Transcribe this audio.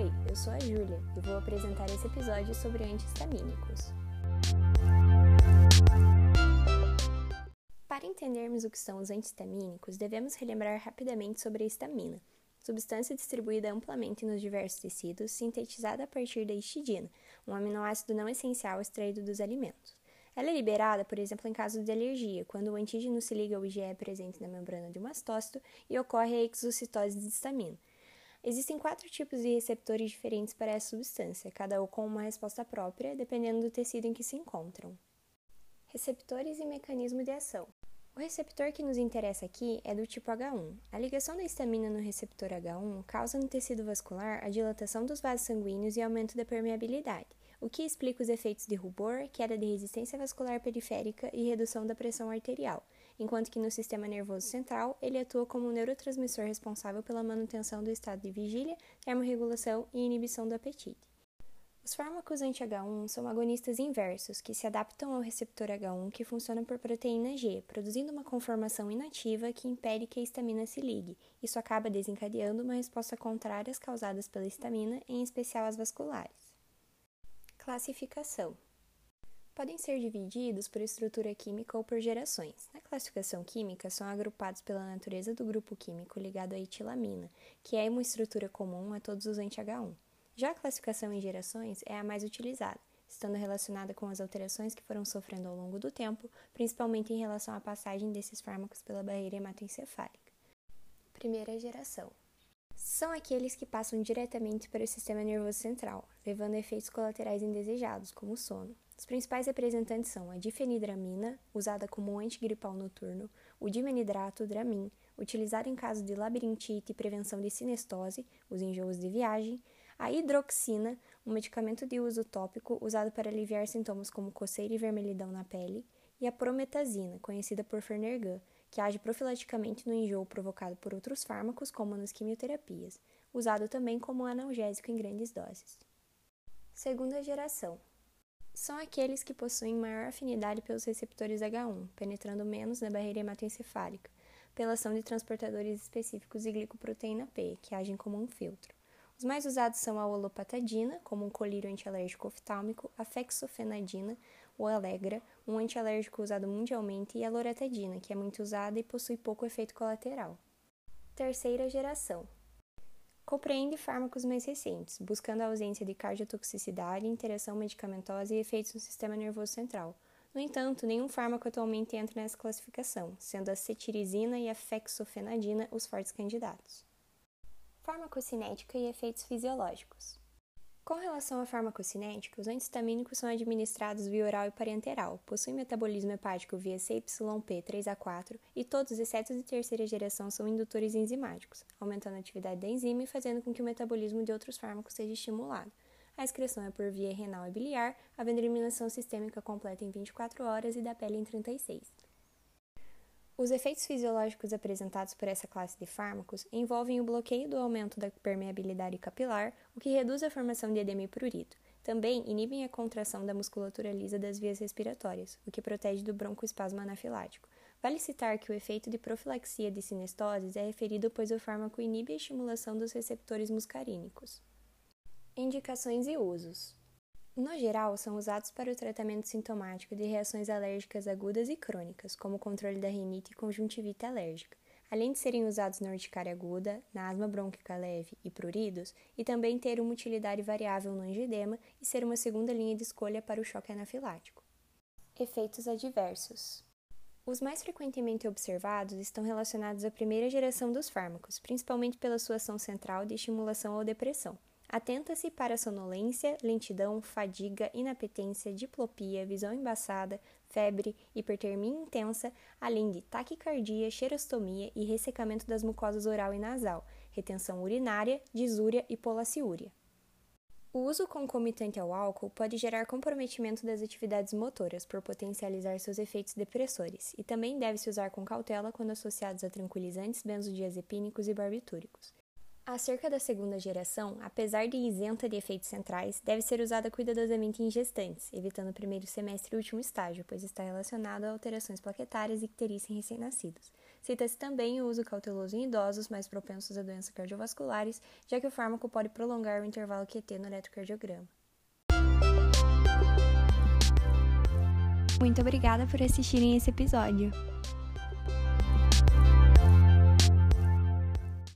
Oi, eu sou a Júlia e vou apresentar esse episódio sobre antihistamínicos. Para entendermos o que são os antihistamínicos, devemos relembrar rapidamente sobre a histamina, substância distribuída amplamente nos diversos tecidos, sintetizada a partir da histidina, um aminoácido não essencial extraído dos alimentos. Ela é liberada, por exemplo, em caso de alergia, quando o antígeno se liga ao IgE presente na membrana de um mastócito e ocorre a exocitose de histamina. Existem quatro tipos de receptores diferentes para essa substância, cada um com uma resposta própria, dependendo do tecido em que se encontram. Receptores e mecanismo de ação. O receptor que nos interessa aqui é do tipo H1. A ligação da histamina no receptor H1 causa no tecido vascular a dilatação dos vasos sanguíneos e aumento da permeabilidade, o que explica os efeitos de rubor, queda de resistência vascular periférica e redução da pressão arterial enquanto que no sistema nervoso central ele atua como um neurotransmissor responsável pela manutenção do estado de vigília, termorregulação e inibição do apetite. Os fármacos anti-H1 são agonistas inversos que se adaptam ao receptor H1 que funciona por proteína G, produzindo uma conformação inativa que impede que a histamina se ligue. Isso acaba desencadeando uma resposta contrária às causadas pela histamina, em especial as vasculares. Classificação podem ser divididos por estrutura química ou por gerações. Na classificação química, são agrupados pela natureza do grupo químico ligado à etilamina, que é uma estrutura comum a todos os anti-H1. Já a classificação em gerações é a mais utilizada, estando relacionada com as alterações que foram sofrendo ao longo do tempo, principalmente em relação à passagem desses fármacos pela barreira hematoencefálica. Primeira geração são aqueles que passam diretamente para o sistema nervoso central, levando a efeitos colaterais indesejados, como o sono. Os principais representantes são a difenidramina, usada como antigripal noturno, o dimenidrato, Dramin, utilizado em caso de labirintite e prevenção de sinestose, os enjoos de viagem, a hidroxina, um medicamento de uso tópico usado para aliviar sintomas como coceira e vermelhidão na pele, e a prometazina, conhecida por Fernergan, que age profilaticamente no enjoo provocado por outros fármacos, como nas quimioterapias, usado também como analgésico em grandes doses. Segunda geração são aqueles que possuem maior afinidade pelos receptores H1, penetrando menos na barreira hematoencefálica, pela ação de transportadores específicos de glicoproteína P, que agem como um filtro. Os mais usados são a olopatadina, como um colírio antialérgico oftálmico, a fexofenadina, o Alegra, um antialérgico usado mundialmente, e a loratadina, que é muito usada e possui pouco efeito colateral. Terceira geração, Compreende fármacos mais recentes, buscando a ausência de cardiotoxicidade, interação medicamentosa e efeitos no sistema nervoso central. No entanto, nenhum fármaco atualmente entra nessa classificação, sendo a cetirizina e a fexofenadina os fortes candidatos. Farmacocinética e efeitos fisiológicos. Com relação à farmacocinética, os antihistamínicos são administrados via oral e parenteral, possuem metabolismo hepático via CYP3A4 e todos, exceto de terceira geração, são indutores enzimáticos, aumentando a atividade da enzima e fazendo com que o metabolismo de outros fármacos seja estimulado. A excreção é por via renal e biliar, havendo eliminação sistêmica completa em 24 horas e da pele em 36. Os efeitos fisiológicos apresentados por essa classe de fármacos envolvem o bloqueio do aumento da permeabilidade capilar, o que reduz a formação de edema e prurito. Também inibem a contração da musculatura lisa das vias respiratórias, o que protege do broncoespasmo anafilático. Vale citar que o efeito de profilaxia de sinestoses é referido pois o fármaco inibe a estimulação dos receptores muscarínicos. Indicações e usos. No geral, são usados para o tratamento sintomático de reações alérgicas agudas e crônicas, como o controle da rinite e conjuntivite alérgica, além de serem usados na urticária aguda, na asma brônquica leve e pruridos, e também ter uma utilidade variável no angedema e ser uma segunda linha de escolha para o choque anafilático. Efeitos adversos. Os mais frequentemente observados estão relacionados à primeira geração dos fármacos, principalmente pela sua ação central de estimulação ou depressão. Atenta-se para sonolência, lentidão, fadiga, inapetência, diplopia, visão embaçada, febre, hipertermia intensa, além de taquicardia, xerostomia e ressecamento das mucosas oral e nasal, retenção urinária, disúria e polaciúria. O uso concomitante ao álcool pode gerar comprometimento das atividades motoras por potencializar seus efeitos depressores, e também deve-se usar com cautela quando associados a tranquilizantes, benzodiazepínicos e barbitúricos cerca da segunda geração, apesar de isenta de efeitos centrais, deve ser usada cuidadosamente em gestantes, evitando o primeiro semestre e último estágio, pois está relacionado a alterações plaquetárias e icterícia em recém-nascidos. Cita-se também o uso cauteloso em idosos mais propensos a doenças cardiovasculares, já que o fármaco pode prolongar o intervalo QT é no eletrocardiograma. Muito obrigada por assistirem esse episódio.